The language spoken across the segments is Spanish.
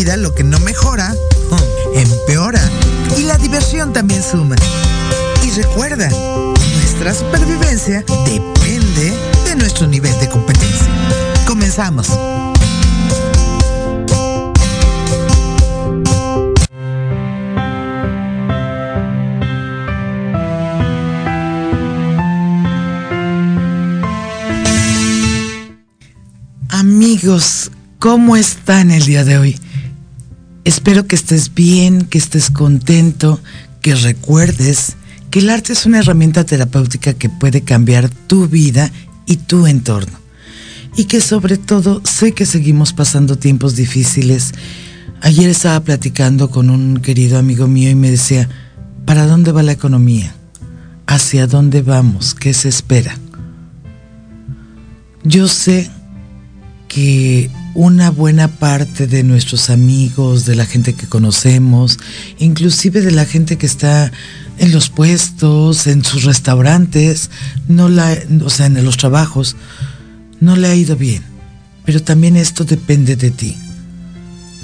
vida lo que no mejora, hmm, empeora. Y la diversión también suma. Y recuerda, nuestra supervivencia depende de nuestro nivel de competencia. Comenzamos. Amigos, ¿cómo están el día de hoy? Espero que estés bien, que estés contento, que recuerdes que el arte es una herramienta terapéutica que puede cambiar tu vida y tu entorno. Y que sobre todo sé que seguimos pasando tiempos difíciles. Ayer estaba platicando con un querido amigo mío y me decía, ¿para dónde va la economía? ¿Hacia dónde vamos? ¿Qué se espera? Yo sé que una buena parte de nuestros amigos, de la gente que conocemos, inclusive de la gente que está en los puestos, en sus restaurantes, no la, o sea, en los trabajos, no le ha ido bien. Pero también esto depende de ti.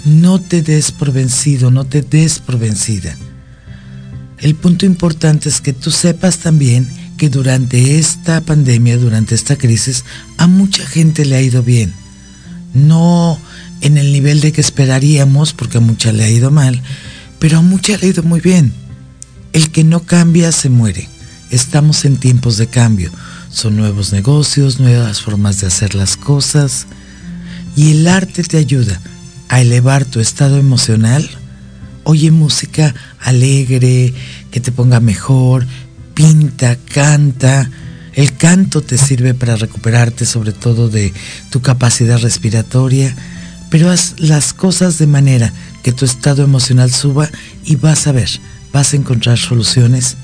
No te des por vencido, no te des por vencida. El punto importante es que tú sepas también que durante esta pandemia, durante esta crisis, a mucha gente le ha ido bien no en el nivel de que esperaríamos, porque a mucha le ha ido mal, pero a mucha le ha ido muy bien. El que no cambia se muere. Estamos en tiempos de cambio. Son nuevos negocios, nuevas formas de hacer las cosas. Y el arte te ayuda a elevar tu estado emocional. Oye música alegre, que te ponga mejor, pinta, canta. El canto te sirve para recuperarte sobre todo de tu capacidad respiratoria, pero haz las cosas de manera que tu estado emocional suba y vas a ver, vas a encontrar soluciones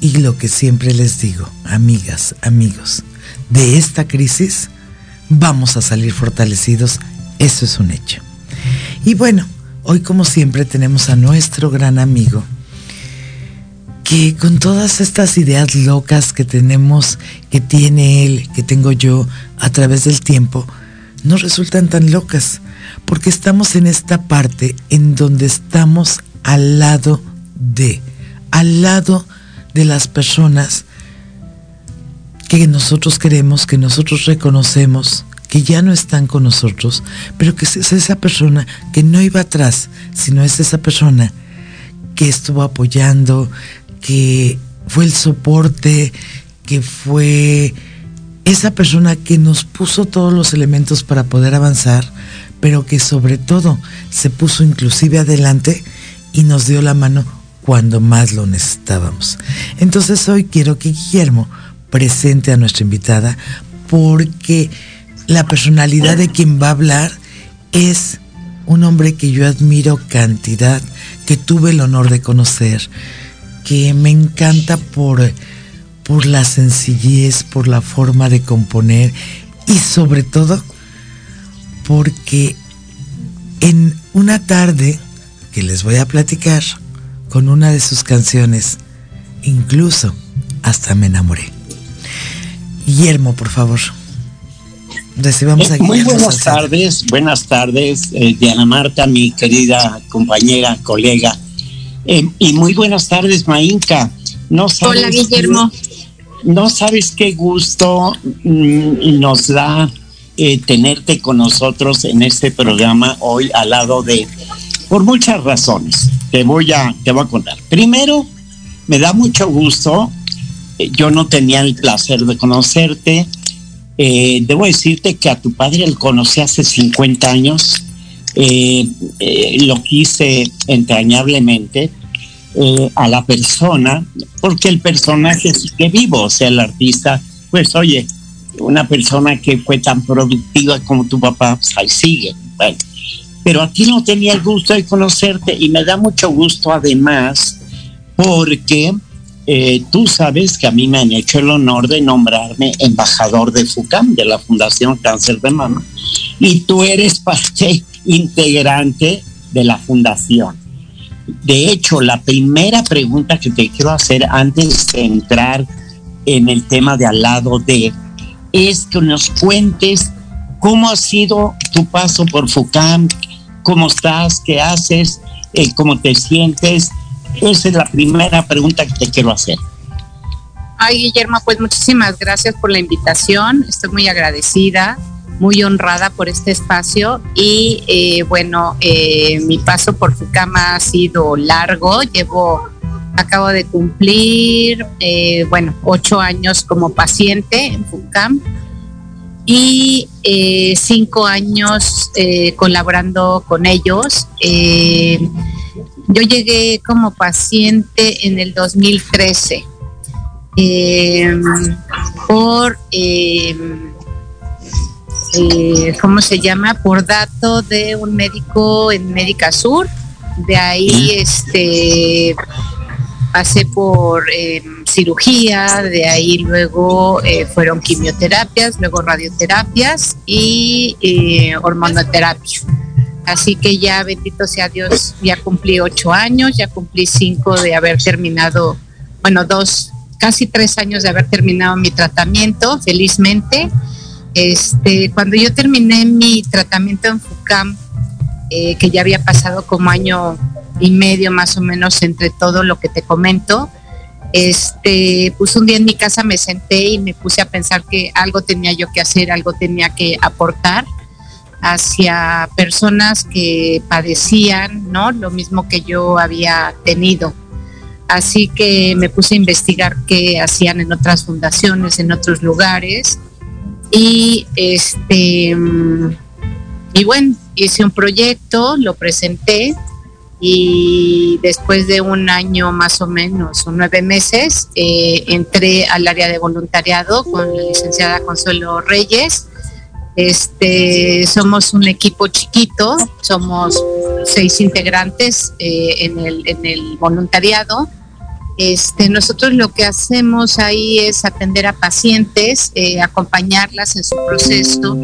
Y lo que siempre les digo, amigas, amigos, de esta crisis vamos a salir fortalecidos, eso es un hecho. Y bueno, hoy como siempre tenemos a nuestro gran amigo, que con todas estas ideas locas que tenemos, que tiene él, que tengo yo a través del tiempo, no resultan tan locas, porque estamos en esta parte en donde estamos al lado de, al lado de las personas que nosotros queremos, que nosotros reconocemos, que ya no están con nosotros, pero que es esa persona que no iba atrás, sino es esa persona que estuvo apoyando, que fue el soporte, que fue esa persona que nos puso todos los elementos para poder avanzar, pero que sobre todo se puso inclusive adelante y nos dio la mano cuando más lo necesitábamos. Entonces hoy quiero que Guillermo presente a nuestra invitada porque la personalidad de quien va a hablar es un hombre que yo admiro cantidad, que tuve el honor de conocer, que me encanta por, por la sencillez, por la forma de componer y sobre todo porque en una tarde que les voy a platicar con una de sus canciones, incluso hasta me enamoré. Guillermo, por favor. Recibamos a eh, Muy buenas tardes, buenas tardes, eh, Diana Marta, mi querida compañera, colega eh, y muy buenas tardes, Mainka. No Hola, Guillermo. no sabes qué gusto mm, nos da eh, tenerte con nosotros en este programa hoy al lado de, por muchas razones. Te voy a, te voy a contar. Primero, me da mucho gusto. Eh, yo no tenía el placer de conocerte. debo decirte que a tu padre lo conocí hace 50 años eh, eh, lo quise entrañablemente eh, a la persona, porque el personaje sigue vivo, o sea, el artista, pues oye, una persona que fue tan productiva como tu papá, pues ahí sigue. Bueno, pero aquí no tenía el gusto de conocerte y me da mucho gusto además porque tú sabes que a mí me han hecho el honor de nombrarme embajador de FUCAM, de la Fundación Cáncer de Mama, y tú eres parte integrante de la fundación. De hecho, la primera pregunta que te quiero hacer antes de entrar en el tema de al lado de es que nos cuentes cómo ha sido tu paso por FUCAM, cómo estás, qué haces, eh, cómo te sientes. Esa es la primera pregunta que te quiero hacer. Ay, Guillermo, pues muchísimas gracias por la invitación. Estoy muy agradecida muy honrada por este espacio y eh, bueno, eh, mi paso por FUCAM ha sido largo, llevo, acabo de cumplir, eh, bueno, ocho años como paciente en FUCAM y cinco años colaborando con ellos. yo llegué como paciente en el 2013 por eh, ¿cómo se llama? Por dato de un médico en Médica Sur. De ahí este pasé por em, cirugía, de ahí luego eh, fueron quimioterapias, luego radioterapias y eh, hormonoterapia. Así que ya, bendito sea Dios, ya cumplí ocho años, ya cumplí cinco de haber terminado, bueno, dos, casi tres años de haber terminado mi tratamiento, felizmente. Este, cuando yo terminé mi tratamiento en FUCAM, eh, que ya había pasado como año y medio más o menos entre todo lo que te comento, este, pues un día en mi casa me senté y me puse a pensar que algo tenía yo que hacer, algo tenía que aportar hacia personas que padecían, ¿no? Lo mismo que yo había tenido. Así que me puse a investigar qué hacían en otras fundaciones, en otros lugares y este y bueno, hice un proyecto, lo presenté y después de un año más o menos, o nueve meses, eh, entré al área de voluntariado con la licenciada Consuelo Reyes. Este, somos un equipo chiquito, somos seis integrantes eh, en, el, en el voluntariado Este, nosotros lo que hacemos ahí es atender a pacientes, eh, acompañarlas en su proceso.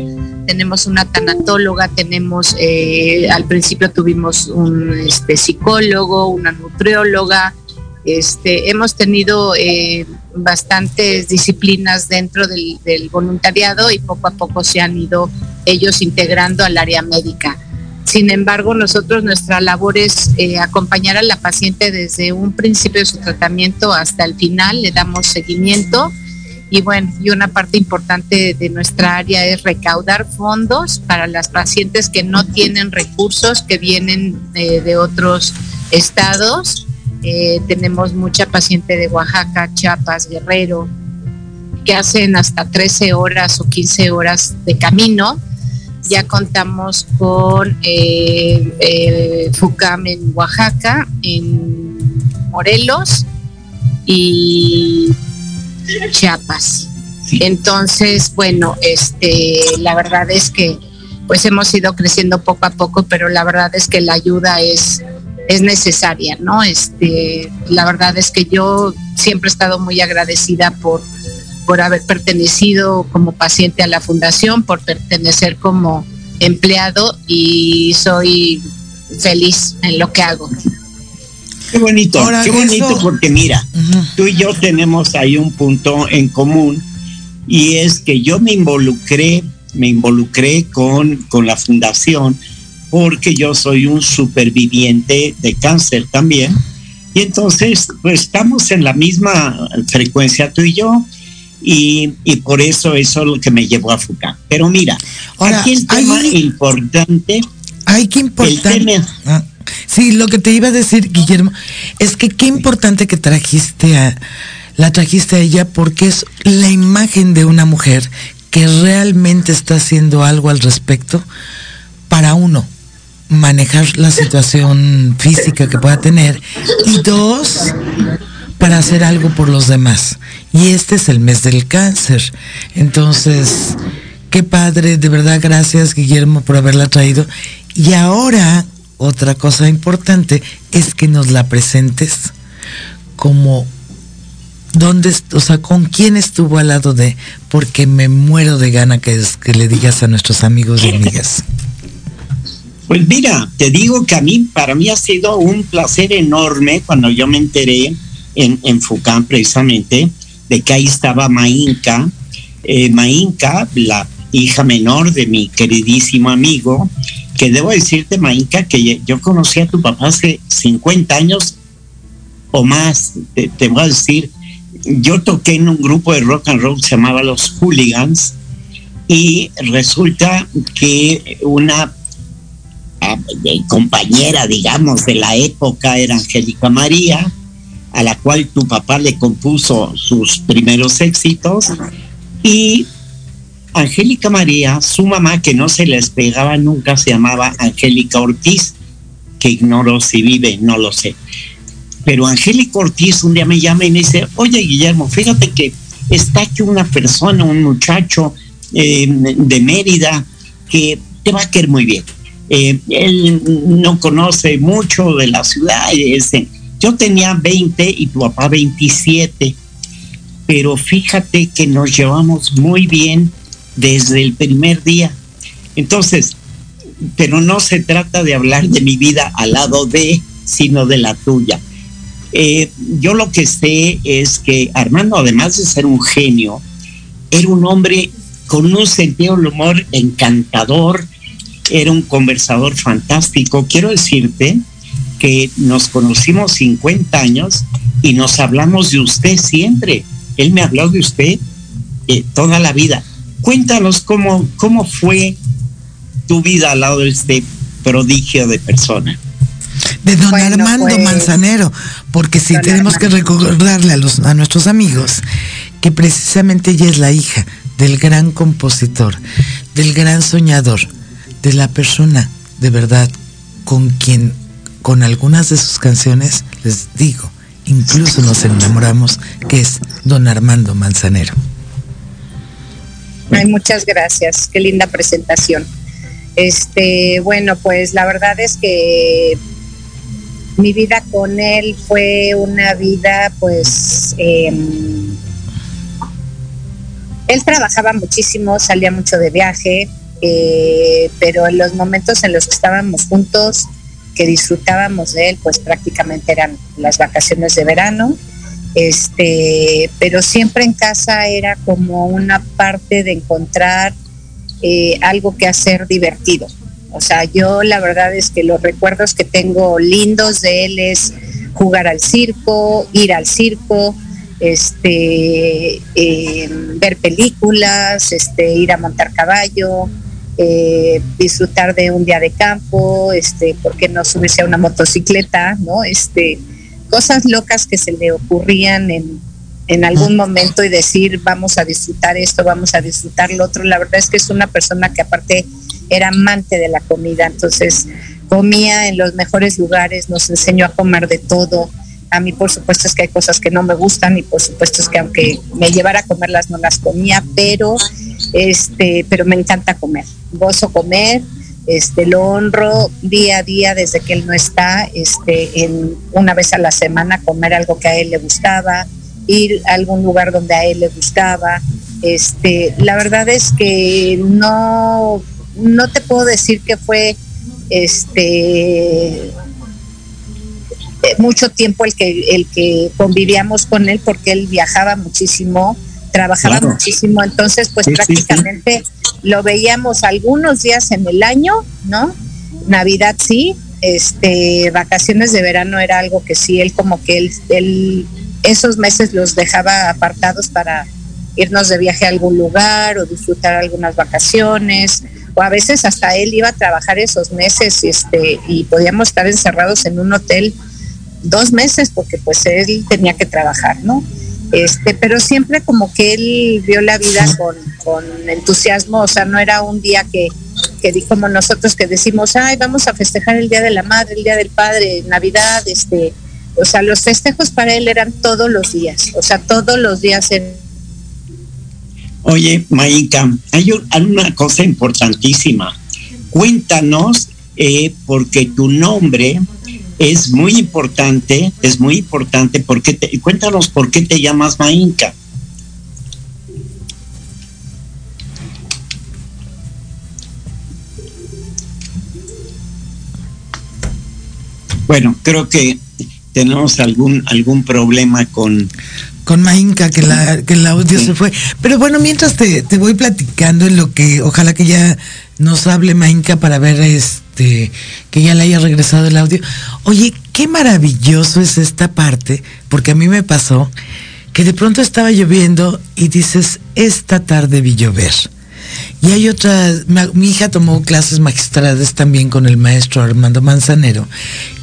Tenemos una tanatóloga, tenemos, eh, al principio tuvimos un este, psicólogo, una nutrióloga. Este, hemos tenido eh, bastantes disciplinas dentro del, del voluntariado y poco a poco se han ido ellos integrando al área médica. Sin embargo, nosotros nuestra labor es eh, acompañar a la paciente desde un principio de su tratamiento hasta el final, le damos seguimiento y bueno, y una parte importante de nuestra área es recaudar fondos para las pacientes que no tienen recursos, que vienen eh, de otros estados. Eh, tenemos mucha paciente de Oaxaca, Chiapas, Guerrero, que hacen hasta 13 horas o 15 horas de camino ya contamos con eh, eh, FUCAM en Oaxaca, en Morelos y Chiapas. Entonces, bueno, este, la verdad es que pues hemos ido creciendo poco a poco, pero la verdad es que la ayuda es, es necesaria, ¿no? Este, la verdad es que yo siempre he estado muy agradecida por por haber pertenecido como paciente a la fundación, por pertenecer como empleado y soy feliz en lo que hago. Qué bonito, qué bonito porque mira, tú y yo tenemos ahí un punto en común y es que yo me involucré, me involucré con, con la fundación porque yo soy un superviviente de cáncer también. Y entonces, pues estamos en la misma frecuencia tú y yo y, por eso eso es lo que me llevó a FUCA. Pero mira, aquí el tema importante. Ay, qué importante. Ah, sí, lo que te iba a decir, Guillermo, es que qué importante que trajiste a, la trajiste a ella porque es la imagen de una mujer que realmente está haciendo algo al respecto para uno manejar la situación física que pueda tener y dos para hacer algo por los demás. Y este es el mes del cáncer. Entonces, qué padre, de verdad gracias Guillermo por haberla traído. Y ahora, otra cosa importante es que nos la presentes como dónde, o sea, con quién estuvo al lado de, porque me muero de gana que, que le digas a nuestros amigos y amigas. Pues mira, te digo que a mí, para mí ha sido un placer enorme cuando yo me enteré en, en Fucán precisamente, de que ahí estaba Mainka, eh, Mainka, la hija menor de mi queridísimo amigo, que debo decirte, Mainka, que yo conocí a tu papá hace 50 años o más, te, voy a decir, yo toqué en un grupo de rock and roll, se llamaba Los Hooligans, y resulta que una ah, compañera, digamos, de la época era Angélica María, a la cual tu papá le compuso sus primeros éxitos. Y Angélica María, su mamá, que no se les pegaba nunca, se llamaba Angélica Ortiz, que ignoro si vive, no lo sé. Pero Angélica Ortiz un día me llama y me dice, oye Guillermo, fíjate que está aquí una persona, un muchacho eh, de Mérida, que te va a querer muy bien. Eh, él no conoce mucho de la ciudad, ese yo tenía 20 y tu papá 27, pero fíjate que nos llevamos muy bien desde el primer día. Entonces, pero no se trata de hablar de mi vida al lado de, sino de la tuya. Eh, yo lo que sé es que Armando, además de ser un genio, era un hombre con un sentido del humor encantador, era un conversador fantástico. Quiero decirte que nos conocimos 50 años y nos hablamos de usted siempre. Él me habló de usted eh, toda la vida. Cuéntanos cómo, cómo fue tu vida al lado de este prodigio de persona. De don Armando pues, Manzanero, porque si tenemos que recordarle a, los, a nuestros amigos que precisamente ella es la hija del gran compositor, del gran soñador, de la persona de verdad con quien con algunas de sus canciones, les digo, incluso nos enamoramos, que es don Armando Manzanero. Ay, muchas gracias, qué linda presentación. Este, bueno, pues la verdad es que mi vida con él fue una vida pues em, él trabajaba muchísimo, salía mucho de viaje, eh, pero en los momentos en los que estábamos juntos, que disfrutábamos de él, pues prácticamente eran las vacaciones de verano. Este, pero siempre en casa era como una parte de encontrar eh, algo que hacer divertido. O sea, yo la verdad es que los recuerdos que tengo lindos de él es jugar al circo, ir al circo, este, em, ver películas, este, ir a montar caballo, eh, disfrutar de un día de campo, este, ¿por qué no subirse a una motocicleta? ¿no? Este, cosas locas que se le ocurrían en, en algún momento y decir, vamos a disfrutar esto, vamos a disfrutar lo otro. La verdad es que es una persona que aparte era amante de la comida, entonces comía en los mejores lugares, nos enseñó a comer de todo a mí, por supuesto, es que hay cosas que no me gustan y por supuesto es que aunque me llevara a comerlas no las comía, pero este, pero me encanta comer. Gozo comer, este, lo honro día a día desde que él no está, este, en una vez a la semana comer algo que a él le gustaba, ir a algún lugar donde a él le gustaba. Este, la verdad es que no, no te puedo decir que fue este eh, mucho tiempo el que, el que convivíamos con él porque él viajaba muchísimo, trabajaba muchísimo, entonces pues prácticamente lo veíamos algunos días en el año, ¿no? Navidad sí, este, vacaciones de verano era algo que sí, él como que él, esos meses los dejaba apartados para irnos de viaje a algún lugar o disfrutar algunas vacaciones o a veces hasta él iba a trabajar esos meses este, y podíamos estar encerrados en un hotel dos meses porque pues él tenía que trabajar, ¿no? Este, pero siempre como que él vio la vida con, entusiasmo, o sea, no era un día que, que como nosotros que decimos, ay, vamos a festejar el Día de la Madre, el Día del Padre, Navidad, este, o sea, los festejos para él eran todos los días, o sea, todos los días en... Oye, Maika, hay una cosa importantísima. Cuéntanos, eh, porque tu nombre es muy importante, es muy importante porque te, cuéntanos por qué te llamas Mainca. Bueno, creo que tenemos algún algún problema con con Mainca, que, la, que el audio se fue. Pero bueno, mientras te, te, voy platicando en lo que ojalá que ya nos hable Mainca para ver este que ya le haya regresado el audio. Oye, qué maravilloso es esta parte, porque a mí me pasó que de pronto estaba lloviendo y dices, esta tarde vi llover. Y hay otra, mi hija tomó clases magistrales también con el maestro Armando Manzanero,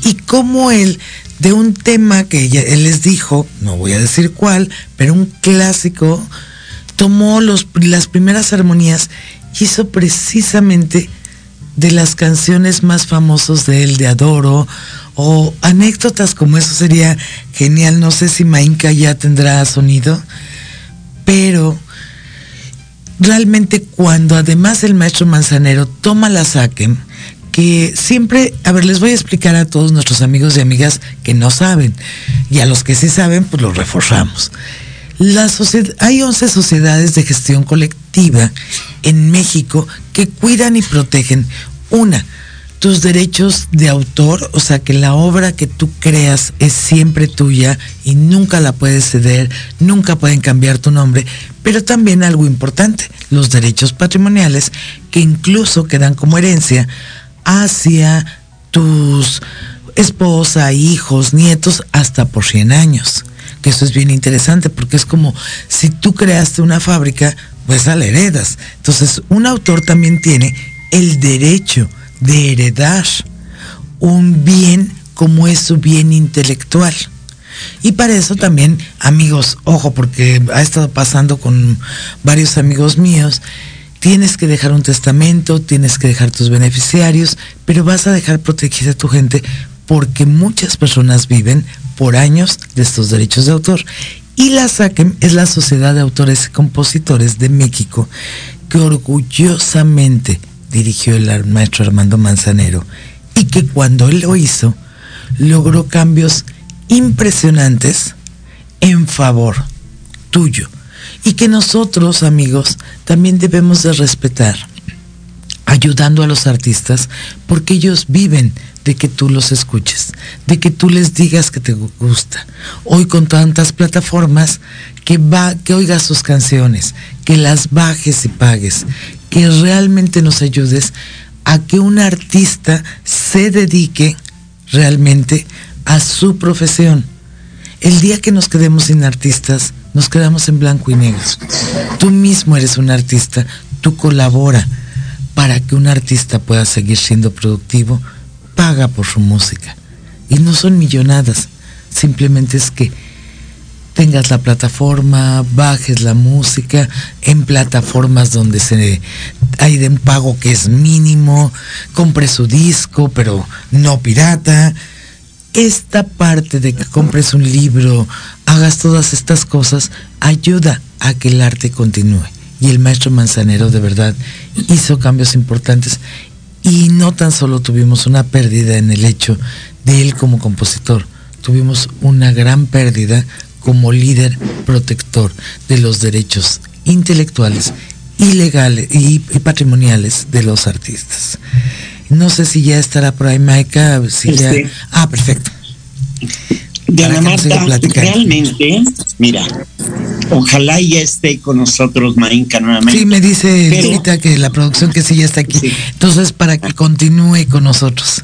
y como él de un tema que él les dijo, no voy a decir cuál, pero un clásico, tomó los, las primeras armonías hizo precisamente de las canciones más famosos de él, de Adoro, o anécdotas como eso sería genial. No sé si Mainka ya tendrá sonido, pero realmente cuando además el maestro Manzanero toma la saquen, que siempre, a ver, les voy a explicar a todos nuestros amigos y amigas que no saben, y a los que sí saben, pues los reforzamos. Hay 11 sociedades de gestión colectiva en México que cuidan y protegen, una, tus derechos de autor, o sea que la obra que tú creas es siempre tuya y nunca la puedes ceder, nunca pueden cambiar tu nombre, pero también algo importante, los derechos patrimoniales que incluso quedan como herencia hacia tus esposa, hijos, nietos, hasta por 100 años. Que eso es bien interesante porque es como si tú creaste una fábrica, pues la heredas. Entonces, un autor también tiene el derecho de heredar un bien como es su bien intelectual. Y para eso también, amigos, ojo, porque ha estado pasando con varios amigos míos, tienes que dejar un testamento, tienes que dejar tus beneficiarios, pero vas a dejar protegida a tu gente porque muchas personas viven por años de estos derechos de autor. Y la SACEM es la Sociedad de Autores y Compositores de México que orgullosamente dirigió el maestro Armando Manzanero y que cuando él lo hizo, logró cambios impresionantes en favor tuyo y que nosotros, amigos, también debemos de respetar, ayudando a los artistas, porque ellos viven de que tú los escuches, de que tú les digas que te gusta. Hoy con tantas plataformas, que, va, que oigas sus canciones, que las bajes y pagues, que realmente nos ayudes a que un artista se dedique realmente a su profesión. El día que nos quedemos sin artistas, nos quedamos en blanco y negro. Tú mismo eres un artista, tú colabora para que un artista pueda seguir siendo productivo, paga por su música. Y no son millonadas, simplemente es que tengas la plataforma, bajes la música en plataformas donde se hay de un pago que es mínimo, compre su disco, pero no pirata. Esta parte de que compres un libro, hagas todas estas cosas, ayuda a que el arte continúe. Y el maestro Manzanero de verdad hizo cambios importantes y no tan solo tuvimos una pérdida en el hecho de él como compositor, tuvimos una gran pérdida como líder protector de los derechos intelectuales y legales y, patrimoniales de los artistas. No sé si ya estará por ahí Maika, si ya... Este. Ah, perfecto. Diana Marta, realmente, mira, ojalá ya esté con nosotros Marinka nuevamente. Sí, me dice Pero- Lupita que la producción que sí ya está aquí. Sí. Entonces, para que continúe con nosotros.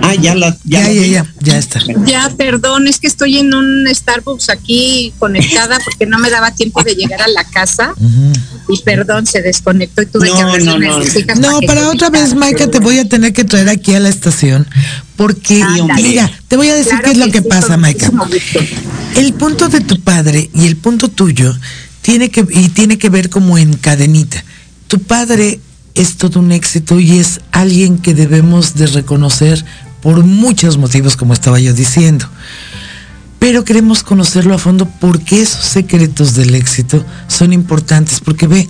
Ah, ya la... Ya, la ya, ya, ya está. Ya, perdón, es que estoy en un Starbucks aquí conectada porque no me daba tiempo de llegar a la casa Ujú. Y perdón, se desconectó y tuve No, que hablarle no, no. No, para otra vez, Maika, te voy a tener que traer aquí a la estación. Porque, Ándale. mira, te voy a decir Claro qué es lo que sí, pasa, Maika. El punto de tu padre y el punto tuyo tiene que, y tiene que ver como en cadenita. Tu padre es todo un éxito y es alguien que debemos de reconocer por muchos motivos, como estaba yo diciendo. Pero queremos conocerlo a fondo porque esos secretos del éxito son importantes. Porque ve,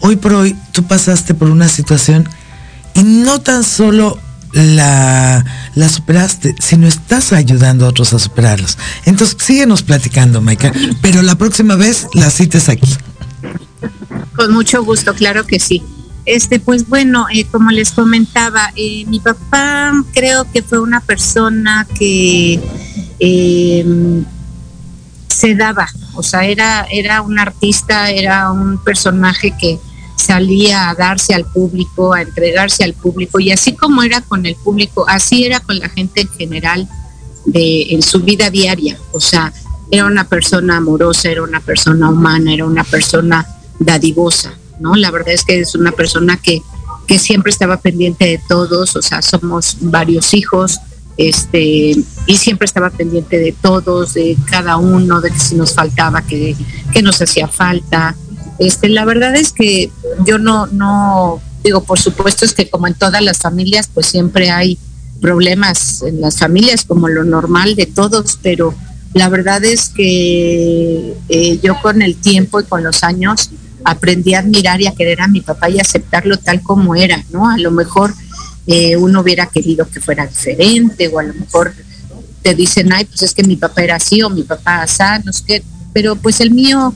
hoy por hoy tú pasaste por una situación y no tan solo la, superaste, sino estás ayudando a otros a superarlos. Entonces síguenos platicando, Maika, pero la próxima vez la cites aquí. Con mucho gusto, claro que sí. Este, pues bueno, eh, como les comentaba, eh, mi papá creo que fue una persona que eh, se daba, o sea, era, era un artista, era un personaje que salía a darse al público, a entregarse al público, y así como era con el público, así era con la gente en general de, en su vida diaria, o sea, era una persona amorosa, era una persona humana, era una persona dadivosa, ¿no? La verdad es que es una persona que, que siempre estaba pendiente de todos, o sea, somos varios hijos, este, y siempre estaba pendiente de todos, de cada uno, de que si nos faltaba, que, que nos hacía falta. Este, la verdad es que yo no, no, digo, por supuesto es que como en todas las familias, pues siempre hay problemas en las familias, como lo normal de todos, pero la verdad es que eh, yo con el tiempo y con los años aprendí a admirar y a querer a mi papá y aceptarlo tal como era, ¿no? A lo mejor uno hubiera querido que fuera diferente o a lo mejor te dicen, ay, pues es que mi papá era así o mi papá así, no sé qué, pero pues el mío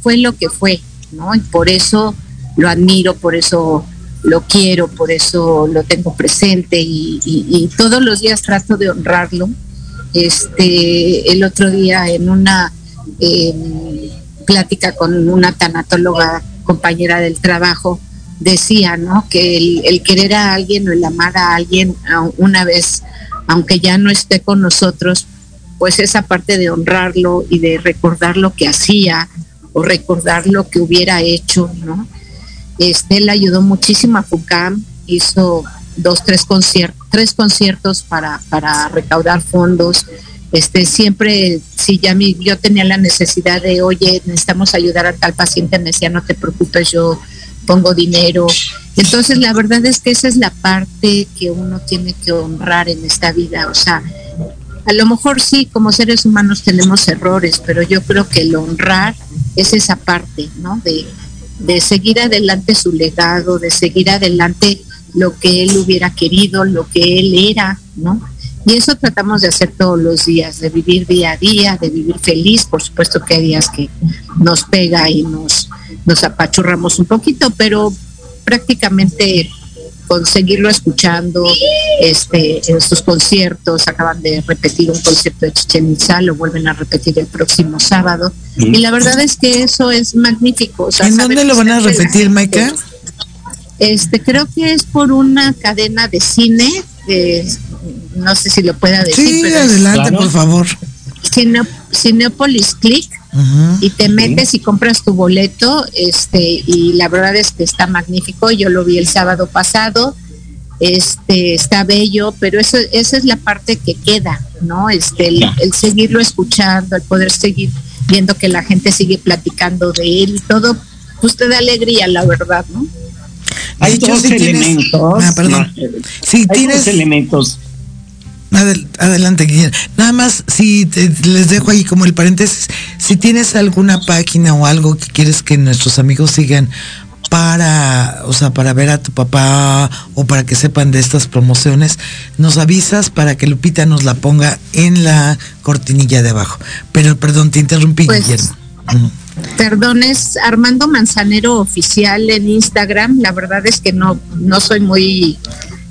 fue lo que fue, ¿no? Y por eso lo admiro, por eso lo quiero, por eso lo tengo presente y, todos los días trato de honrarlo. Este, el otro día en una eh, plática con una tanatóloga compañera del trabajo, decía, ¿no? Que el, querer a alguien o el amar a alguien una vez, aunque ya no esté con nosotros, pues esa parte de honrarlo y de recordar lo que hacía o recordar lo que hubiera hecho, ¿no? Este, él ayudó muchísimo a FUCAM, hizo dos, tres conciertos, tres conciertos para, para recaudar fondos. Este, siempre, si ya mi, yo tenía la necesidad de, oye, necesitamos ayudar a tal paciente, me decía, no te preocupes, yo pongo dinero. Entonces, la verdad es que esa es la parte que uno tiene que honrar en esta vida. O sea, a lo mejor sí, como seres humanos tenemos errores, pero yo creo que el honrar es esa parte, ¿no? De, de seguir adelante su legado, de seguir adelante lo que él hubiera querido, lo que él era, ¿no? Y eso tratamos de hacer todos los días, de vivir día a día, de vivir feliz. Por supuesto que hay días que nos pega y nos, nos apachurramos un poquito, pero prácticamente conseguirlo escuchando este en sus conciertos acaban de repetir un concierto de Chichen Itza lo vuelven a repetir el próximo sábado y la verdad es que eso es magnífico o sea, ¿En dónde lo van a repetir, Maika? este creo que es por una cadena de cine eh, no sé si lo pueda decir Sí, pero adelante, Claro. por favor. Cine- Cinepolis Click Y te metes y compras tu boleto, este, y la verdad es que está magnífico. Yo lo vi el sábado pasado, este, está bello, pero eso, esa es la parte que queda, ¿no? Este, el, seguirlo escuchando, el poder seguir viendo que la gente sigue platicando de él y todo, pues te da alegría, la verdad, ¿no? Hay dos elementos. Ah, perdón. eh, Si hay tienes dos elementos. Adel- adelante, Guillermo. Nada más, si te- les dejo ahí como el paréntesis, si tienes alguna página o algo que quieres que nuestros amigos sigan para, o sea, para ver a tu papá o para que sepan de estas promociones, nos avisas para que Lupita nos la ponga en la cortinilla de abajo. Pero perdón, te interrumpí, Pues, Guillermo. Perdón, es Armando Manzanero oficial en Instagram. La verdad es que no, no soy muy,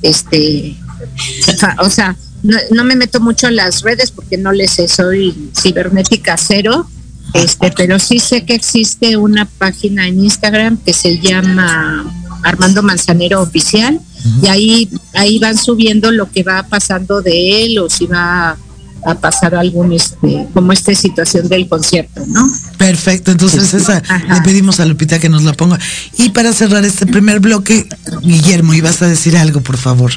este, o sea, no, no me meto mucho en las redes porque no les sé, soy cibernética cero. Este, pero sí sé que existe una página en Instagram que se llama Armando Manzanero Oficial y ahí, ahí van subiendo lo que va pasando de él o si va a pasar algún, este, como esta situación del concierto, ¿no? Perfecto, entonces esa Ajá. le pedimos a Lupita que nos la ponga. Y para cerrar este primer bloque, Guillermo, ibas a decir algo, por favor.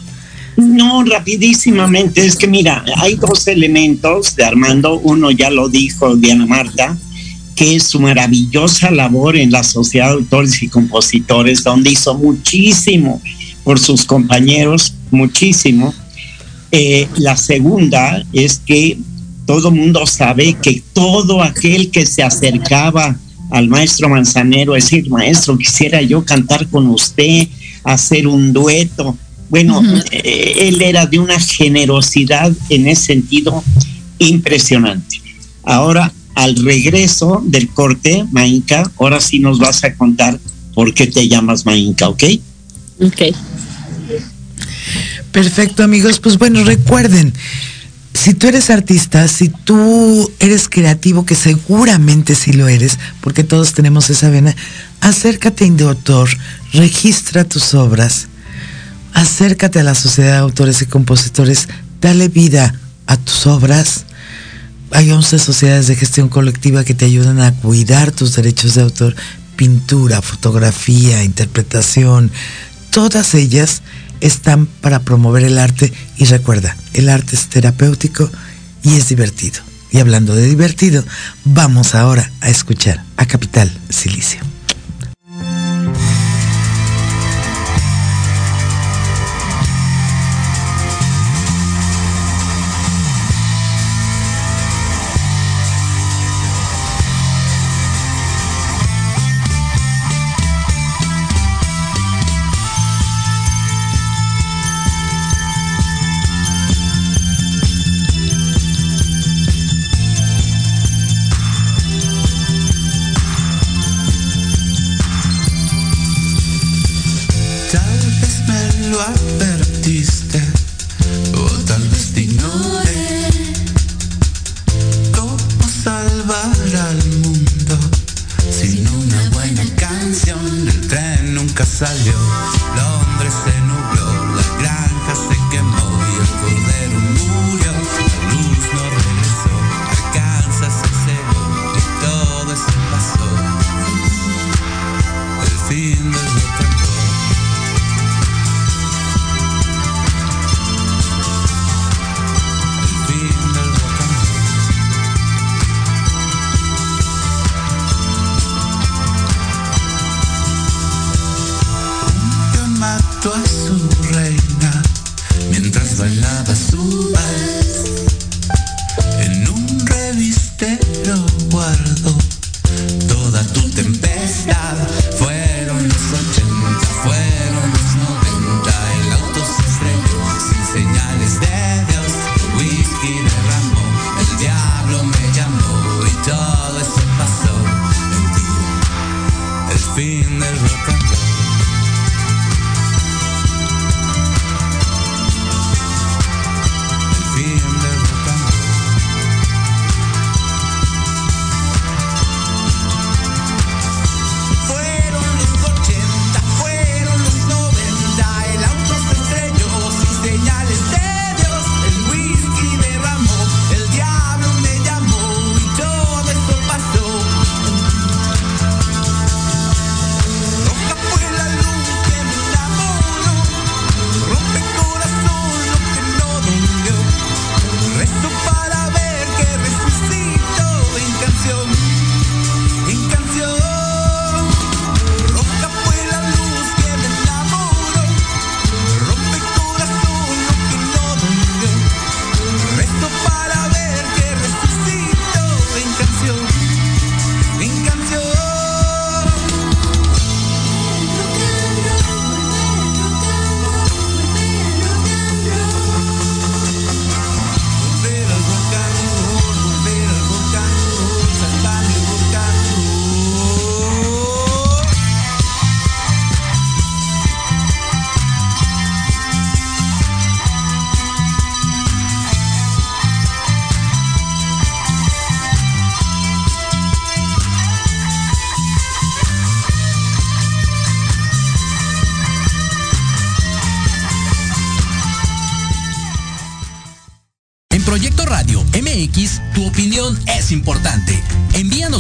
No, rapidísimamente, es que mira, hay dos elementos de Armando, uno ya lo dijo Diana Marta, que es su maravillosa labor en la Sociedad de Autores y Compositores, donde hizo muchísimo por sus compañeros, muchísimo. Eh, la segunda es que todo mundo sabe que todo aquel que se acercaba al maestro Manzanero, decir, maestro, quisiera yo cantar con usted, hacer un dueto. Bueno, eh, él era de una generosidad en ese sentido impresionante. Ahora, al regreso del corte, Mainka, ahora sí nos vas a contar por qué te llamas Mainka, ¿ok? Ok. Perfecto, amigos. Pues bueno, recuerden, si tú eres artista, si tú eres creativo, que seguramente sí lo eres, porque todos tenemos esa vena, acércate a Indautor, registra tus obras, acércate a la Sociedad de Autores y Compositores, dale vida a tus obras. Hay 11 sociedades de gestión colectiva que te ayudan a cuidar tus derechos de autor, pintura, fotografía, interpretación, todas ellas están para promover el arte y recuerda, el arte es terapéutico y es divertido. Y hablando de divertido, vamos ahora a escuchar a Capital Silicio.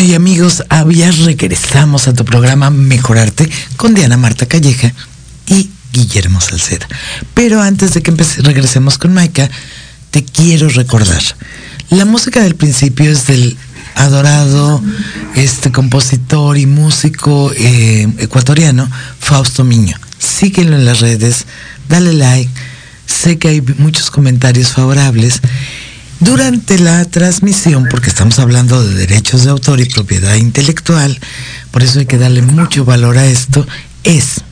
Y amigos, ya regresamos a tu programa Mejorarte con Diana Marta Calleja y Guillermo Salceda. Pero antes de que empece- regresemos con Maika, te quiero recordar. La música del principio es del adorado este compositor y músico eh, ecuatoriano Fausto Miño. Síguelo en las redes, dale like. Sé que hay muchos comentarios favorables. Durante la transmisión, porque estamos hablando de derechos de autor y propiedad intelectual, por eso hay que darle mucho valor a esto, es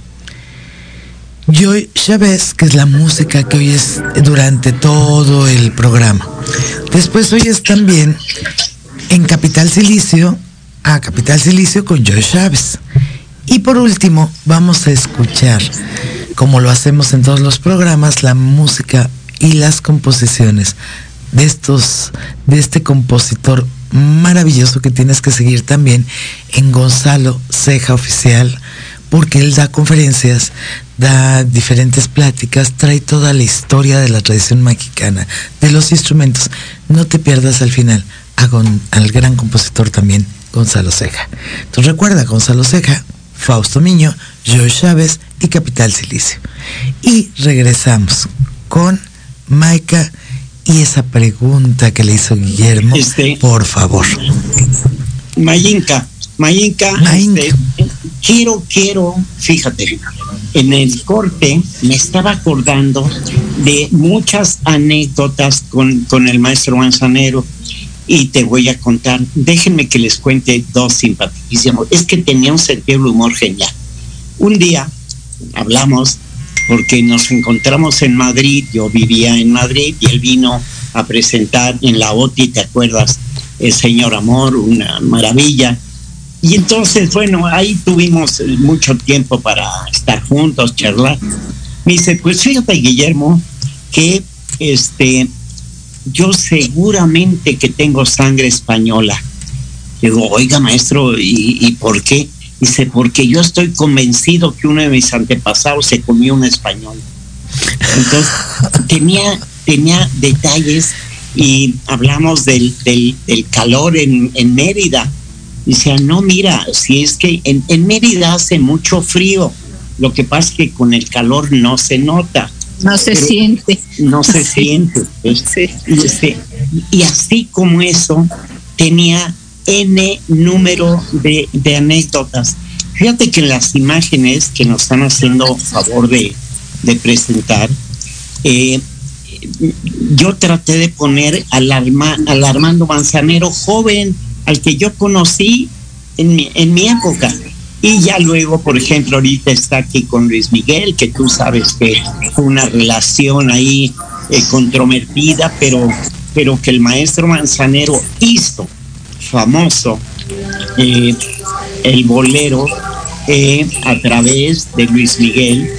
Joy Chávez, que es la música que oyes durante todo el programa. Después oyes también en Capital Silicio, a Capital Silicio con Joy Chávez. Y por último, vamos a escuchar, como lo hacemos en todos los programas, la música y las composiciones de estos, de este compositor maravilloso que tienes que seguir también en Gonzalo Ceja Oficial, porque él da conferencias, da diferentes pláticas, trae toda la historia de la tradición mexicana, de los instrumentos. No te pierdas al final a al gran compositor también, Gonzalo Ceja. Entonces recuerda, Gonzalo Ceja, Fausto Miño, Joe Chávez y Capital Silicio. Y regresamos con Maika y esa pregunta que le hizo Guillermo, Este- por favor. Mayinka, Mayinka, Mayinka. este, quiero, quiero, fíjate, en el corte me estaba acordando de muchas anécdotas con, con el maestro Manzanero y te voy a contar, déjenme que les cuente dos simpaticísimos, es que tenía un sentido del humor genial. Un día hablamos porque nos encontramos en Madrid, yo vivía en Madrid y él vino a presentar en la OTI, ¿te acuerdas? El Señor Amor, una maravilla. Y entonces, bueno, ahí tuvimos mucho tiempo para estar juntos, charlar. Me dice, pues fíjate, Guillermo, que este, yo seguramente que tengo sangre española. Digo, oiga, maestro, ¿y, y por qué? Dice, porque yo estoy convencido que uno de mis antepasados se comió un español. Entonces, tenía, tenía detalles y hablamos del, del, del calor en, en Mérida. Dice, no, mira, si es que en, en Mérida hace mucho frío, lo que pasa es que con el calor no se nota No se Pero- siente. no se Sí. siente. pues. Sí. Y, este, y así como eso, tenía N número de, anécdotas. Fíjate que las imágenes que nos están haciendo favor de, presentar, eh, yo traté de poner al, Armando Manzanero joven, al que yo conocí en mi, en mi época. Y ya luego, por ejemplo, ahorita está aquí con Luis Miguel, que tú sabes que fue una relación ahí eh, controvertida, pero, pero que el maestro Manzanero hizo famoso eh, el bolero eh, a través de Luis Miguel.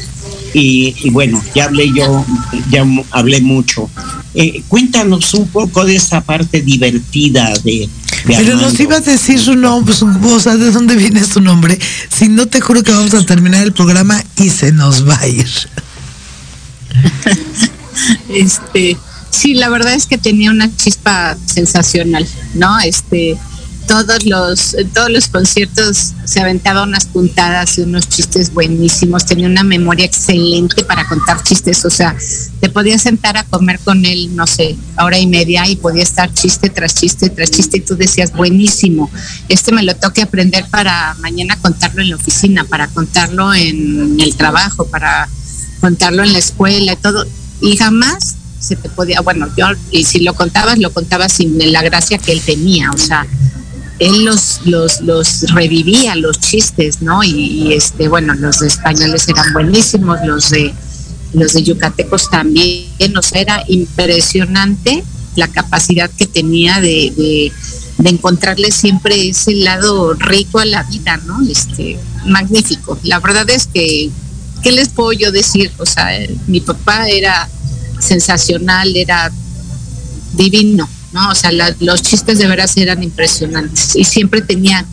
Y, bueno, ya hablé yo, ya hablé mucho. Eh, cuéntanos un poco de esa parte divertida de, Pero nos ibas a decir su nombre, su, o sea, de dónde viene su nombre. Si no te juro que vamos a terminar el programa y se nos va a ir. este, sí, la verdad es que tenía una chispa sensacional, ¿no? Este, todos los, todos los conciertos se aventaba unas puntadas y unos chistes buenísimos, tenía una memoria excelente para contar chistes, o sea, te podías sentar a comer con él, no sé, hora y media y podía estar chiste tras chiste tras chiste y tú decías, buenísimo, este me lo toque aprender para mañana contarlo en la oficina, para contarlo en el trabajo, para contarlo en la escuela todo, y jamás se te podía, bueno, yo, y si lo contabas, lo contabas sin la gracia que él tenía, o sea, él los, los, los revivía, los chistes, ¿no? Y, este, bueno, los de españoles eran buenísimos, los de los de yucatecos también, o sea, era impresionante la capacidad que tenía de, de, de, encontrarle siempre ese lado rico a la vida, ¿no? Este, magnífico. La verdad es que, ¿qué les puedo yo decir? O sea, mi papá era sensacional, era divino ¿no? O sea, los chistes de veras eran impresionantes y siempre tenía,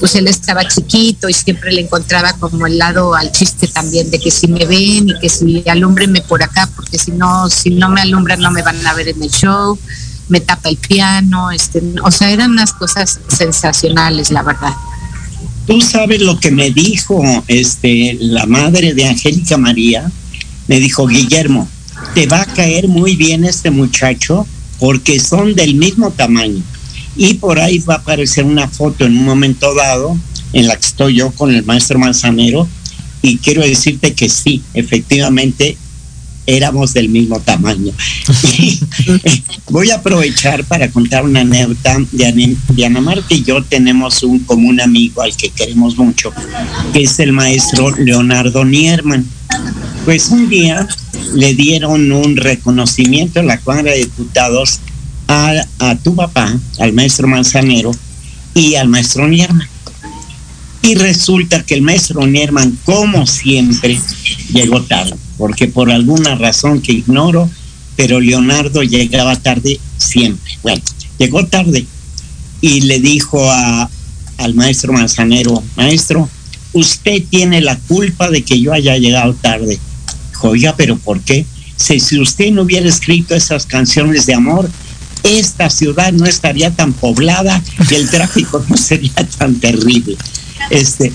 pues él estaba chiquito y siempre le encontraba como el lado al chiste también de que si me ven y que si alúmbrenme por acá, porque si no, si no me alumbran no me van a ver en el show, me tapa el piano, este, o sea, eran unas cosas sensacionales, la verdad. Tú sabes lo que me dijo este la madre de Angélica María, me dijo, Guillermo, te va a caer muy bien este muchacho porque son del mismo tamaño. Y por ahí va a aparecer una foto en un momento dado en la que estoy yo con el maestro Manzanero y quiero decirte que sí, efectivamente éramos del mismo tamaño. voy a aprovechar para contar una anécdota. Diana Marta y yo tenemos un común amigo al que queremos mucho, que es el maestro Leonardo Nierman. Pues un día le dieron un reconocimiento en la Cámara de Diputados a, tu papá, al maestro Manzanero y al maestro Nierman. Y resulta que el maestro Nierman, como siempre, llegó tarde, porque por alguna razón que ignoro, pero Leonardo llegaba tarde siempre. Bueno, llegó tarde y le dijo al maestro Manzanero, maestro, usted tiene la culpa de que yo haya llegado tarde oiga, pero ¿por qué? Si, si usted no hubiera escrito esas canciones de amor, esta ciudad no estaría tan poblada y el tráfico no sería tan terrible. Este,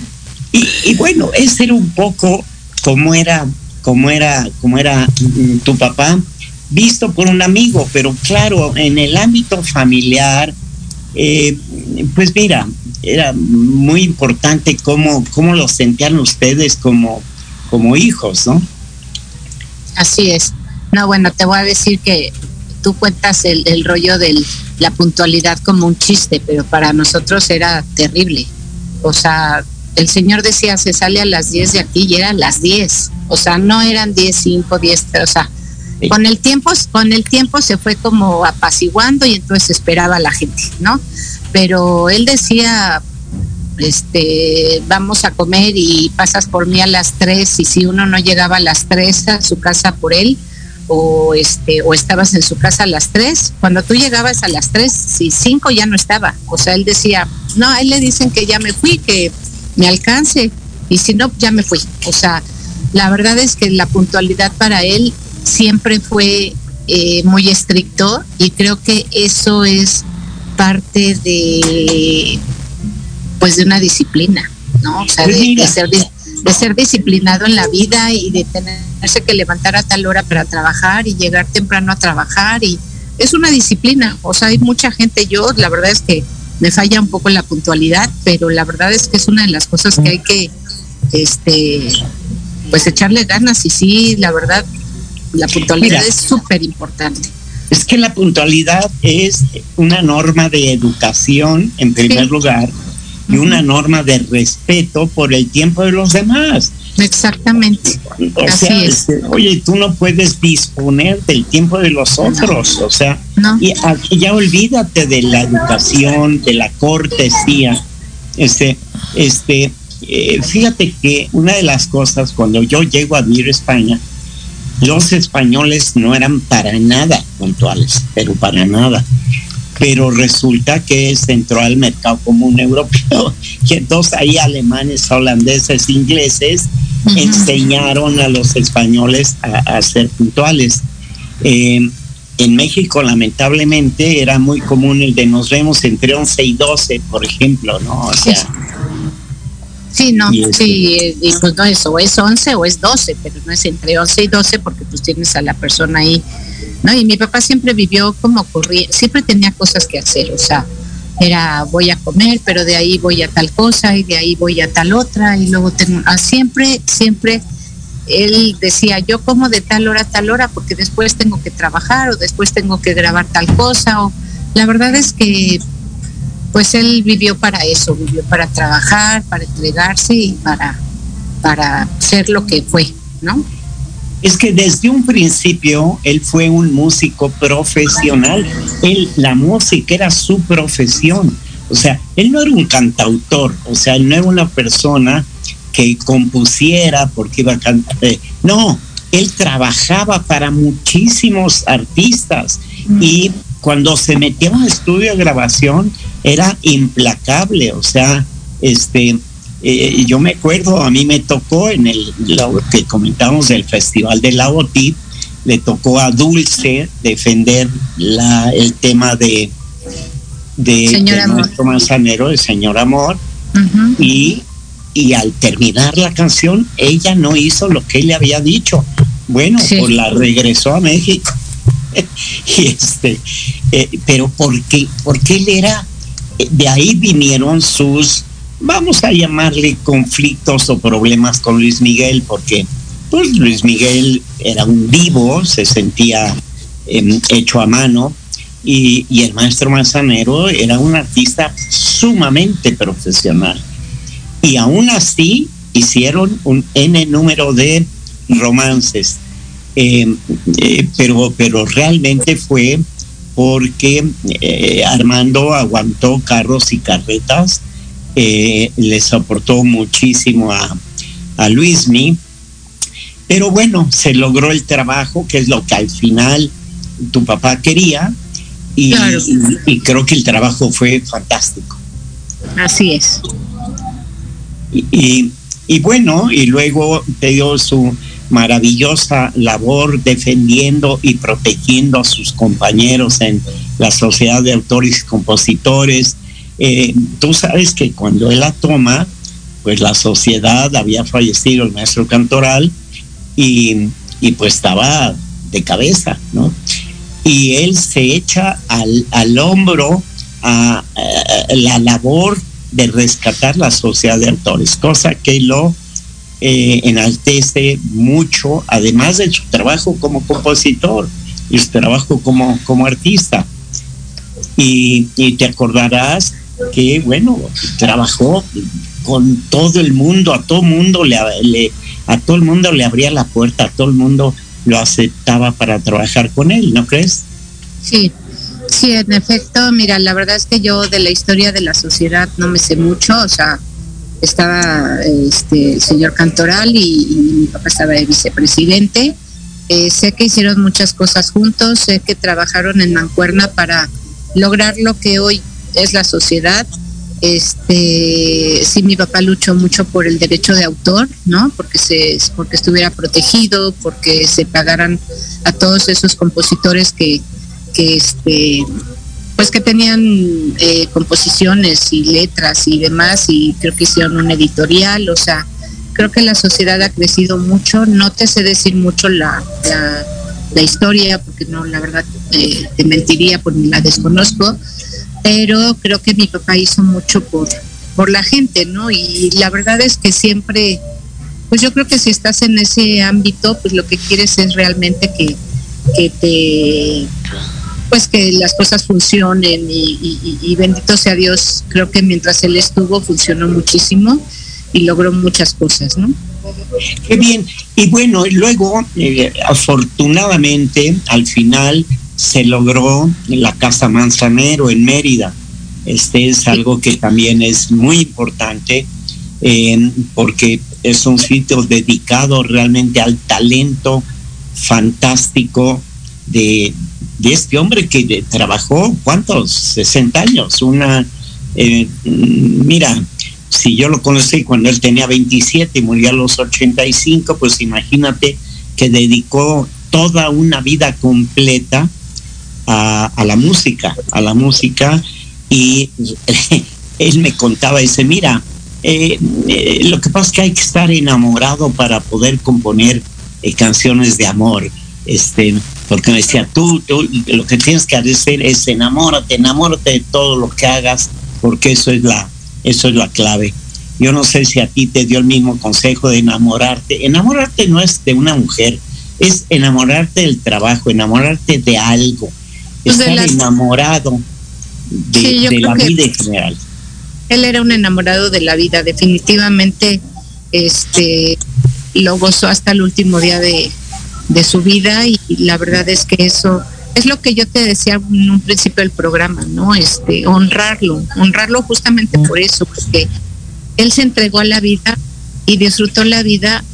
y, bueno, ese era un poco como era, como era, como era mm, tu papá, visto por un amigo, pero claro, en el ámbito familiar, eh, pues mira, era muy importante cómo, cómo lo sentían ustedes como, como hijos, ¿no? Así es. No, bueno, te voy a decir que tú cuentas el, el rollo de la puntualidad como un chiste, pero para nosotros era terrible. O sea, el señor decía, se sale a las 10 de aquí y eran las 10. O sea, no eran 10, 5, 10, o sea, sí. con el tiempo, con el tiempo se fue como apaciguando y entonces esperaba a la gente, ¿no? Pero él decía, este, vamos a comer y pasas por mí a las 3 y si uno no llegaba a las 3 a su casa por él, o este o estabas en su casa a las 3, cuando tú llegabas a las 3, si 5 ya no estaba. O sea, él decía, "No, a él le dicen que ya me fui, que me alcance y si no ya me fui." O sea, la verdad es que la puntualidad para él siempre fue eh, muy estricto y creo que eso es parte de pues de una disciplina, ¿no? O sea, de, de ser de ser disciplinado en la vida y de tenerse que levantar a tal hora para trabajar y llegar temprano a trabajar y es una disciplina, o sea, hay mucha gente, yo la verdad es que me falla un poco la puntualidad, pero la verdad es que es una de las cosas que hay que este pues echarle ganas y sí, la verdad, la puntualidad es súper importante. Es que la puntualidad es una norma de educación, en primer lugar, y una norma de respeto por el tiempo de los demás. Exactamente. O sea, este, oye, tú no puedes disponer del tiempo de los otros, o sea, y aquí ya olvídate de la educación, de la cortesía. Este, este, eh, fíjate que una de las cosas cuando yo llego a vivir a España, los españoles no eran para nada puntuales, pero para nada. Pero resulta que se entró al mercado común europeo y entonces ahí alemanes, holandeses, ingleses enseñaron a los españoles a, ser puntuales. Eh, en México, lamentablemente, era muy común el de nos vemos entre 11 y 12, por ejemplo, ¿no? O sea, Sí, no, sí, y pues no es o es 11 o es 12, pero no es entre 11 y 12 porque pues tienes a la persona ahí, ¿no? Y mi papá siempre vivió como corría, siempre tenía cosas que hacer, o sea, era voy a comer, pero de ahí voy a tal cosa y de ahí voy a tal otra y luego tengo, ah, siempre, siempre él decía, yo como de tal hora a tal hora porque después tengo que trabajar o después tengo que grabar tal cosa o la verdad es que pues él vivió para eso, vivió para trabajar, para entregarse y para, para ser lo que fue, ¿no? Es que desde un principio él fue un músico profesional. Él, la música era su profesión. O sea, él no era un cantautor, o sea, él no era una persona que compusiera porque iba a cantar. Eh, no, él trabajaba para muchísimos artistas y cuando se metió a un estudio de grabación era implacable, o sea, este, eh, yo me acuerdo, a mí me tocó en el lo que comentamos del Festival de la OTI, le tocó a Dulce defender la, el tema de, de, nuestro manzanero, el Señor Amor, y, y al terminar la canción, ella no hizo lo que él le había dicho. Bueno, pues la regresó a México. Y este, eh, pero porque, porque él era, de ahí vinieron sus, vamos a llamarle conflictos o problemas con Luis Miguel, porque pues Luis Miguel era un vivo, se sentía em, hecho a mano, y, el maestro Manzanero era un artista sumamente profesional. Y aún así hicieron un N número de romances eh, eh, pero, pero realmente fue porque eh, Armando aguantó carros y carretas, les aportó muchísimo a, a Luismi, pero bueno, se logró el trabajo, que es lo que al final tu papá quería, y, creo que el trabajo fue fantástico. Así es. Y, y bueno, y luego te dio su maravillosa labor defendiendo y protegiendo a sus compañeros en la Sociedad de Autores y Compositores. Eh, tú sabes que cuando él la toma, pues la sociedad había fallecido el maestro Cantoral y, pues estaba de cabeza, ¿no? Y él se echa al, al hombro a, la labor de rescatar la sociedad de autores, cosa que lo eh, enaltece mucho, además de su trabajo como compositor y su trabajo como, como artista. Y, te acordarás que, bueno, trabajó con todo el mundo, a todo mundo le, a todo el mundo le abría la puerta, a todo el mundo lo aceptaba para trabajar con él, ¿no crees? Sí, sí, en efecto, mira, la verdad es que yo de la historia de la sociedad no me sé mucho, o sea, estaba este, el señor Cantoral y, mi papá estaba de vicepresidente. Eh, sé que hicieron muchas cosas juntos, sé que trabajaron en Mancuerna para lograr lo que hoy es la sociedad. Este, sí, mi papá luchó mucho por el derecho de autor, ¿no? Porque se, porque estuviera protegido, porque se pagaran a todos esos compositores que, que este, pues que tenían eh, composiciones y letras y demás y creo que hicieron un editorial, o sea, creo que la sociedad ha crecido mucho, no te sé decir mucho la, la, historia porque no, la verdad eh, te mentiría porque la desconozco, pero creo que mi papá hizo mucho por, por la gente, ¿no? Y la verdad es que siempre pues yo creo que si estás en ese ámbito, pues lo que quieres es realmente que, que te pues que las cosas funcionen y, bendito sea Dios, creo que mientras él estuvo funcionó muchísimo y logró muchas cosas, ¿no? Qué bien. Y bueno, luego, eh, afortunadamente, al final se logró la Casa Manzanero en Mérida. Este es algo que también es muy importante eh, porque es un sitio dedicado realmente al talento fantástico de, este hombre que trabajó, ¿cuántos? 60 años. Una, eh, mira, si yo lo conocí cuando él tenía 27 y murió a los 85, pues imagínate que dedicó toda una vida completa a, la música, a la música, y él me contaba, dice, mira, eh, eh, lo que pasa es que hay que estar enamorado para poder componer canciones de amor. Este, porque me decía, tú, tú, lo que tienes que hacer es enamórate, enamórate de todo lo que hagas, porque eso es la, eso es la clave. Yo no sé si a ti te dio el mismo consejo de enamorarte. Enamorarte no es de una mujer, es enamorarte del trabajo, enamorarte de algo, pues estar enamorado de, la vida en general él era un enamorado de la vida, definitivamente este lo gozó hasta el último día de, su vida y, la verdad es que eso es lo que yo te decía en un principio del programa, ¿no? Este, honrarlo, honrarlo justamente por eso, porque él se entregó a la vida y disfrutó la vida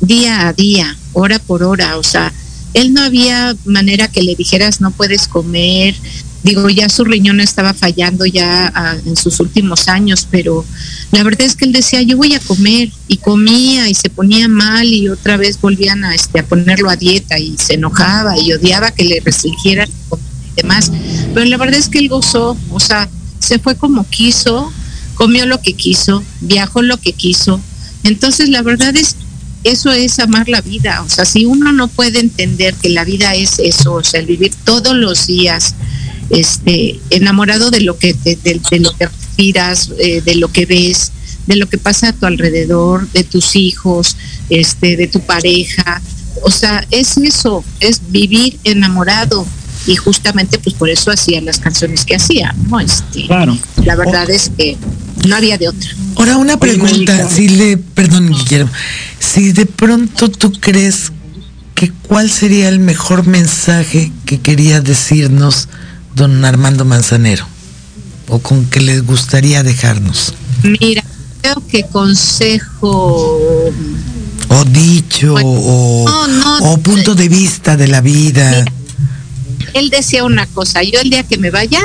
día a día, hora por hora, o sea, él no había manera que le dijeras no puedes comer, digo, ya su riñón estaba fallando ya ah, en sus últimos años, pero la verdad es que él decía, yo voy a comer, y comía y se ponía mal y otra vez volvían a, este, a ponerlo a dieta y se enojaba y odiaba que le restringieran y demás, pero la verdad es que él gozó, o sea, se fue como quiso, comió lo que quiso, viajó lo que quiso, entonces la verdad es eso es amar la vida. O sea, si uno no puede entender que la vida es eso, o sea, el vivir todos los días este, enamorado de lo que, de, lo que respiras, eh, de lo que ves, de lo que pasa a tu alrededor, de tus hijos, este, de tu pareja. O sea, es eso, es vivir enamorado. Y justamente pues por eso hacía las canciones que hacía, ¿no? Este, claro. La verdad es que no había de otra. Ahora una pregunta, si le, perdón Guillermo, si de pronto tú crees que cuál sería el mejor mensaje que quería decirnos don Armando Manzanero? ¿O con qué les gustaría dejarnos? Mira, creo que consejo... O dicho, o, punto de vista de la vida. él decía una cosa, yo el día que me vaya,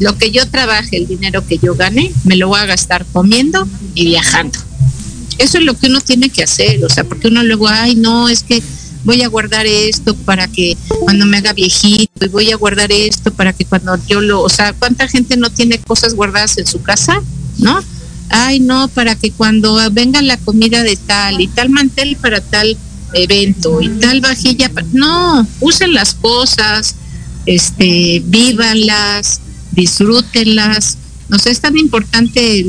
lo que yo trabaje, el dinero que yo gane, me lo voy a gastar comiendo y viajando. Eso es lo que uno tiene que hacer, o sea, porque uno luego, ay, no, es que voy a guardar esto para que cuando me haga viejito y voy a guardar esto para que cuando yo lo, o sea, ¿cuánta gente no tiene cosas guardadas en su casa? ¿No? Ay, no, para que cuando venga la comida de tal y tal mantel para tal evento y tal vajilla, no, usen las cosas, este, vívanlas, disfrútenlas, no sé, es tan importante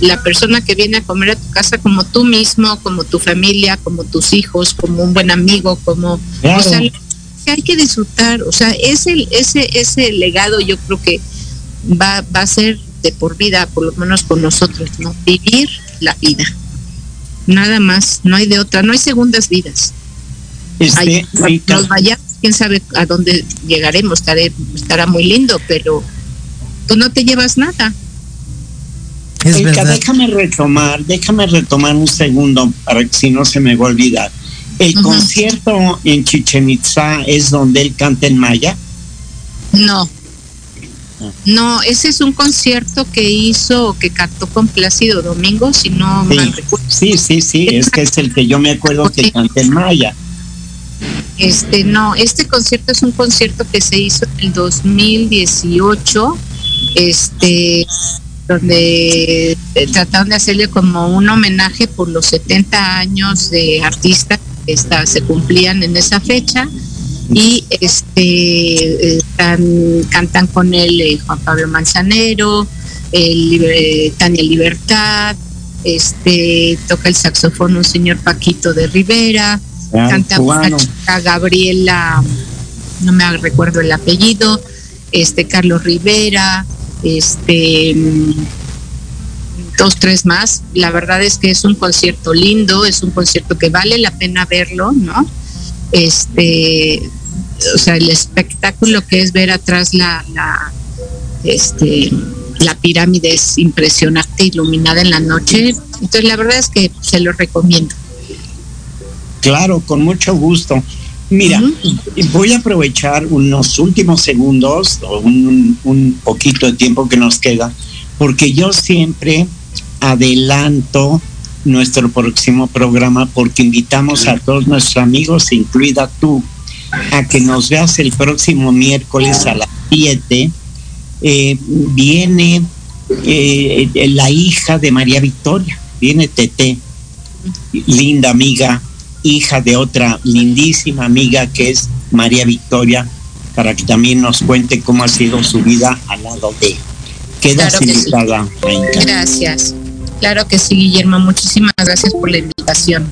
la persona que viene a comer a tu casa como tú mismo, como tu familia, como tus hijos, como un buen amigo, como... O sea, que hay que disfrutar, o sea, ese, ese, ese legado yo creo que va, va a ser de por vida, por lo menos con nosotros, ¿no? Vivir la vida. Nada más, no hay de otra, no hay segundas vidas. Este, nos vayamos, quién sabe a dónde llegaremos, estaré, estará muy lindo, pero pues no te llevas nada. déjame retomar, déjame retomar un segundo para que si no se me va a olvidar. ¿El concierto en Chichen Itza es donde él canta en maya? No. Ah. No, ese es un concierto que hizo, que cantó con Plácido Domingo, si no sí, recuerdo. Sí, sí, sí, es que es el que yo me acuerdo que canta en maya. Este, no, este concierto es un concierto que se hizo en el 2018 este donde eh, trataron de hacerle como un homenaje por los 70 años de artista que se cumplían en esa fecha. Y este cantan con él eh, Juan Pablo Manzanero, el, Tania Libertad, este toca el saxofón un señor Paquito de Rivera, Ah, canta una chica Gabriela, no me recuerdo el apellido, este Carlos Rivera, este dos, tres más. La verdad es que es un concierto lindo, es un concierto que vale la pena verlo, ¿no? Este, o sea, el espectáculo que es ver atrás la, la este la pirámide es impresionante, iluminada en la noche. Entonces, la verdad es que se lo recomiendo. Claro, con mucho gusto. Mira, voy a aprovechar unos últimos segundos o un, un poquito de tiempo que nos queda, porque yo siempre adelanto nuestro próximo programa porque invitamos a todos nuestros amigos, incluida tú, a que nos veas el próximo miércoles a las 7. Eh, viene eh, la hija de María Victoria, viene Tete, linda amiga, hija de otra lindísima amiga que es María Victoria, para que también nos cuente cómo ha sido su vida al lado de. Quedas Claro que sí. invitada, Maika. Gracias. Claro que sí, Guillermo. Muchísimas gracias por la invitación.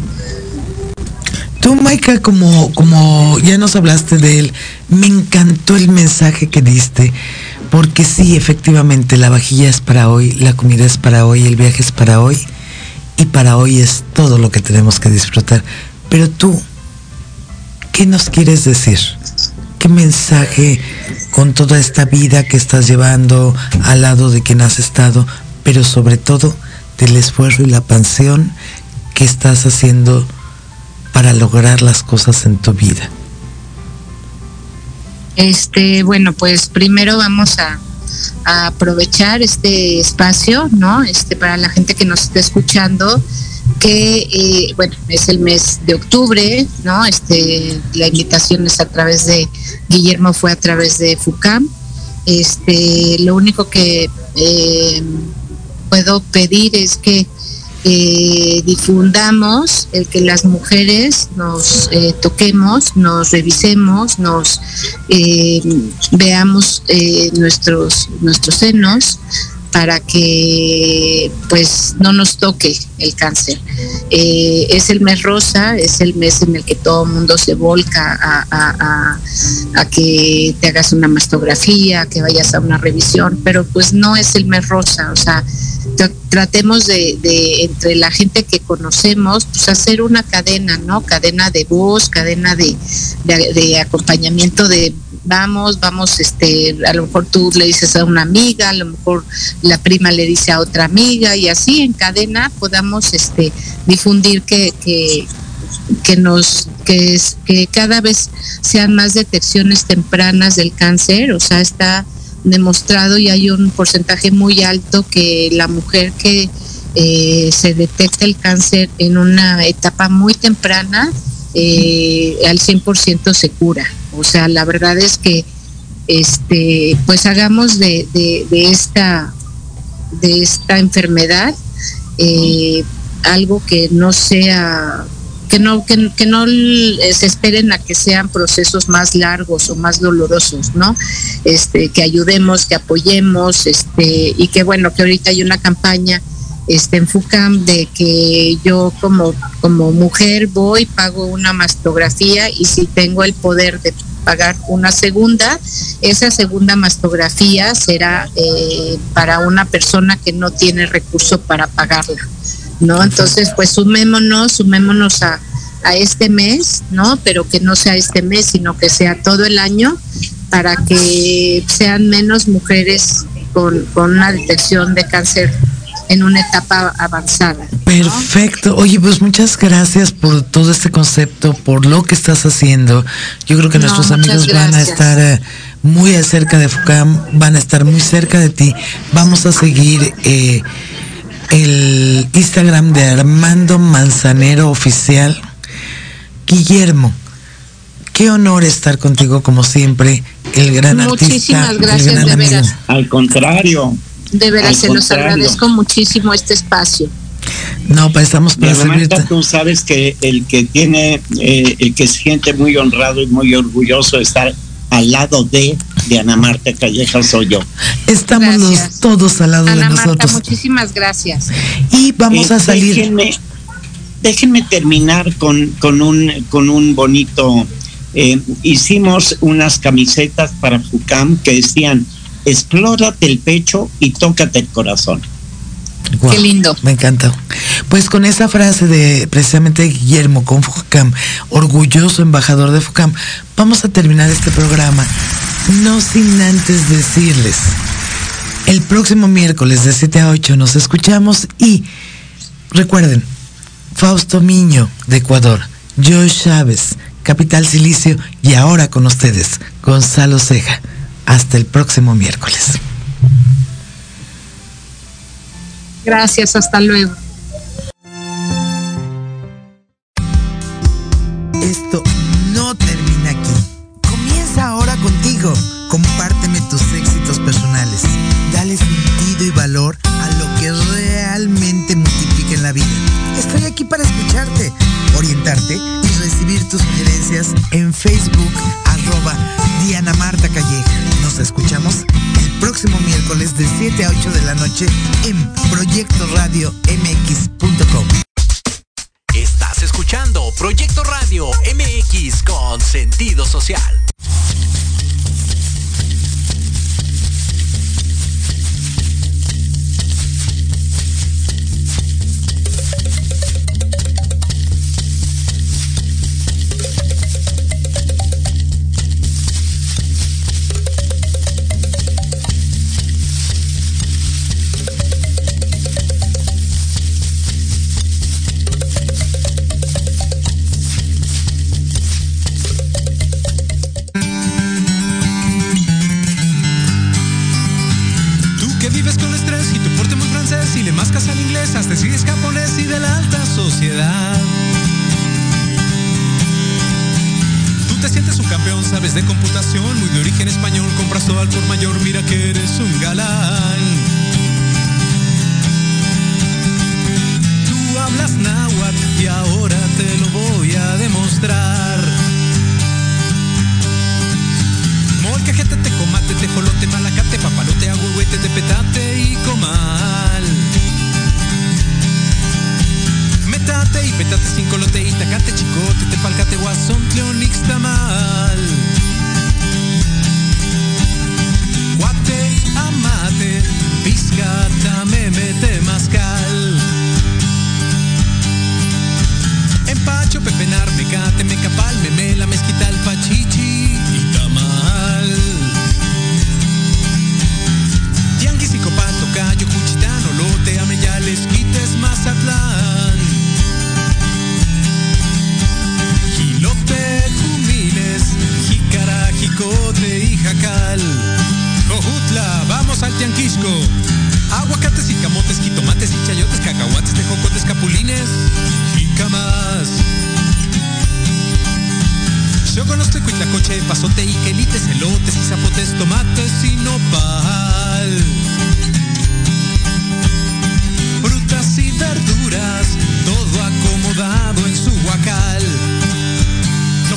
Tú, Maika, como, como ya nos hablaste de él, me encantó el mensaje que diste, porque sí, efectivamente, la vajilla es para hoy, la comida es para hoy, el viaje es para hoy, y para hoy es todo lo que tenemos que disfrutar. Pero tú, ¿qué nos quieres decir? ¿Qué mensaje con toda esta vida que estás llevando al lado de quien has estado, pero sobre todo del esfuerzo y la pasión que estás haciendo para lograr las cosas en tu vida? Este, bueno, pues primero vamos a, a aprovechar este espacio, ¿no? Este para la gente que nos está escuchando, que eh, bueno, es el mes de octubre, ¿no? Este, la invitación es a través de Guillermo fue a través de FUCAM. Este, lo único que eh, puedo pedir es que eh, difundamos el que las mujeres nos toquemos, nos revisemos, nos veamos nuestros nuestros senos para que pues no nos toque el cáncer. Eh, es el mes rosa, es el mes en el que todo el mundo se volca a, que te hagas una mastografía, que vayas a una revisión, pero pues no es el mes rosa, o sea, tra- tratemos de, entre la gente que conocemos, pues hacer una cadena, ¿no? Cadena de voz, cadena de, de, de acompañamiento de vamos, vamos, este, a lo mejor tú le dices a una amiga, a lo mejor la prima le dice a otra amiga y así en cadena podamos este difundir que, que, que nos que, es, que cada vez sean más detecciones tempranas del cáncer, o sea, está demostrado y hay un porcentaje muy alto que la mujer que eh, se detecta el cáncer en una etapa muy temprana, eh, al 100% se cura. O sea, la verdad es que este pues hagamos de, de, esta de esta enfermedad eh, algo que no sea que no que, que no se esperen a que sean procesos más largos o más dolorosos no este que ayudemos que apoyemos este y que bueno que ahorita hay una campaña este en FUCAM de que yo como como mujer voy pago una mastografía y si tengo el poder de pagar una segunda esa segunda mastografía será eh, para una persona que no tiene recurso para pagarla no entonces pues sumémonos sumémonos a, a este mes no pero que no sea este mes sino que sea todo el año para que sean menos mujeres con, con una detección de cáncer en una etapa avanzada. ¿no? Perfecto. Oye, pues muchas gracias por todo este concepto, por lo que estás haciendo. Yo creo que No, nuestros amigos van a estar eh, muy cerca de FUCAM, van a estar muy cerca de ti. Vamos a seguir eh, el Instagram de Armando Manzanero Oficial. Guillermo, qué honor estar contigo como siempre, el gran Muchísimas artista, gracias, el gran de amigo. veras. Al contrario, De veras, se los agradezco muchísimo este espacio. No, pues estamos para servirte. tú sabes que el que tiene, eh, el que se siente muy honrado y muy orgulloso de estar al lado de, Diana Marta Calleja soy yo. Estamos los todos al lado de Ana Marta, nosotros. muchísimas gracias. Y vamos Eh, a salir. Déjenme, déjenme terminar con, con, un, con un bonito. eh, hicimos unas camisetas para FUCAM que decían: explórate el pecho y tócate el corazón. Qué lindo. Me encanta. Pues con esa frase de precisamente Guillermo con FUCAM, orgulloso embajador de FUCAM, vamos a terminar este programa. No sin antes decirles, el próximo miércoles de 7 a 8 nos escuchamos y recuerden, Fausto Miño de Ecuador, Joe Chávez, Capital Silicio y ahora con ustedes, Gonzalo Ceja. Hasta el próximo miércoles. Gracias, hasta luego. En Proyecto Radio MX.com. Estás escuchando Proyecto Radio MX con sentido social.